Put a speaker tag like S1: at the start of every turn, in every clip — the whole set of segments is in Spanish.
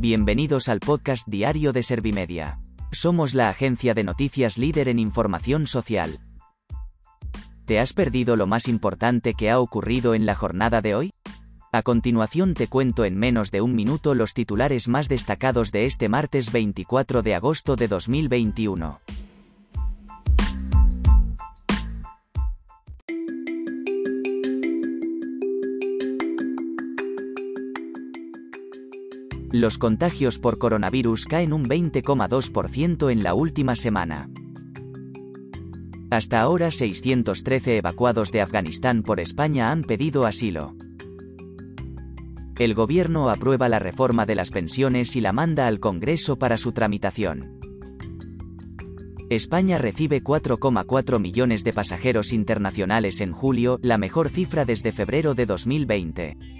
S1: Bienvenidos al podcast diario de Servimedia. Somos la agencia de noticias líder en información social. ¿Te has perdido lo más importante que ha ocurrido en la jornada de hoy? A continuación te cuento en menos de un minuto los titulares más destacados de este martes 24 de agosto de 2021. Los contagios por coronavirus caen un 20,2% en la última semana. Hasta ahora 613 evacuados de Afganistán por España han pedido asilo. El gobierno aprueba la reforma de las pensiones y la manda al Congreso para su tramitación. España recibe 4,4 millones de pasajeros internacionales en julio, la mejor cifra desde febrero de 2020.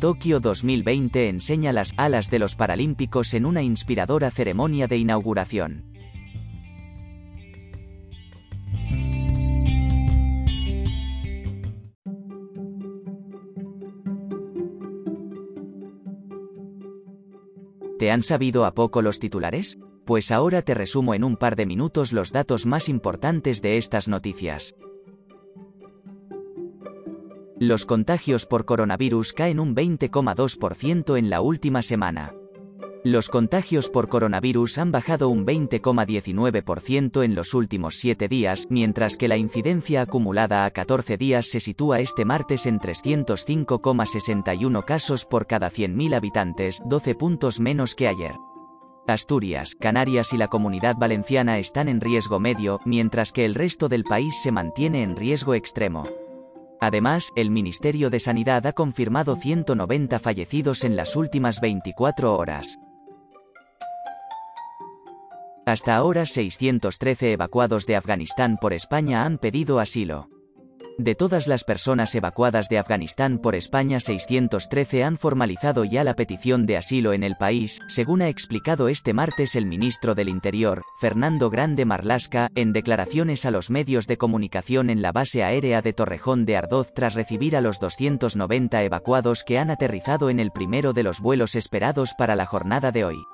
S1: Tokio 2020 enseña las alas de los Paralímpicos en una inspiradora ceremonia de inauguración. ¿Te han sabido a poco los titulares? Pues ahora te resumo en un par de minutos los datos más importantes de estas noticias. Los contagios por coronavirus caen un 20,2% en la última semana. Los contagios por coronavirus han bajado un 20,19% en los últimos 7 días, mientras que la incidencia acumulada a 14 días se sitúa este martes en 305,61 casos por cada 100.000 habitantes, 12 puntos menos que ayer. Asturias, Canarias y la Comunidad Valenciana están en riesgo medio, mientras que el resto del país se mantiene en riesgo extremo. Además, el Ministerio de Sanidad ha confirmado 190 fallecidos en las últimas 24 horas. Hasta ahora 613 evacuados de Afganistán por España han pedido asilo. De todas las personas evacuadas de Afganistán por España, 613 han formalizado ya la petición de asilo en el país, según ha explicado este martes el ministro del Interior, Fernando Grande Marlasca, en declaraciones a los medios de comunicación en la base aérea de Torrejón de Ardoz tras recibir a los 290 evacuados que han aterrizado en el primero de los vuelos esperados para la jornada de hoy.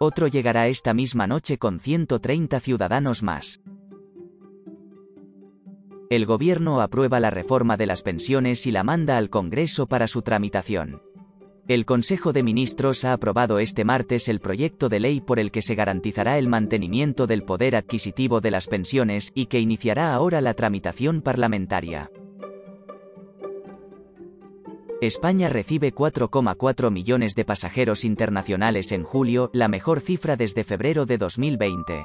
S1: Otro llegará esta misma noche con 130 ciudadanos más. El gobierno aprueba la reforma de las pensiones y la manda al Congreso para su tramitación. El Consejo de Ministros ha aprobado este martes el proyecto de ley por el que se garantizará el mantenimiento del poder adquisitivo de las pensiones y que iniciará ahora la tramitación parlamentaria. España recibe 4,4 millones de pasajeros internacionales en julio, la mejor cifra desde febrero de 2020.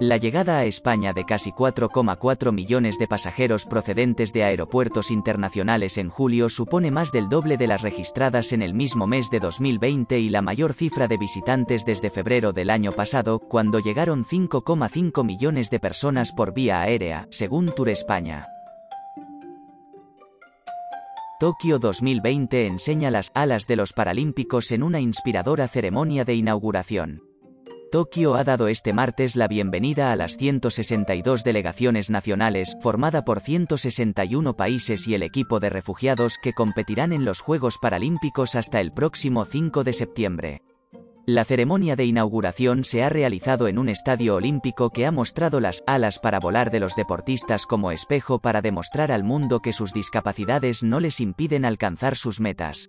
S1: La llegada a España de casi 4,4 millones de pasajeros procedentes de aeropuertos internacionales en julio supone más del doble de las registradas en el mismo mes de 2020 y la mayor cifra de visitantes desde febrero del año pasado, cuando llegaron 5,5 millones de personas por vía aérea, según Tour España. Tokio 2020 enseña las alas de los Paralímpicos en una inspiradora ceremonia de inauguración. Tokio ha dado este martes la bienvenida a las 162 delegaciones nacionales, formada por 161 países y el equipo de refugiados que competirán en los Juegos Paralímpicos hasta el próximo 5 de septiembre. La ceremonia de inauguración se ha realizado en un estadio olímpico que ha mostrado las alas para volar de los deportistas como espejo para demostrar al mundo que sus discapacidades no les impiden alcanzar sus metas.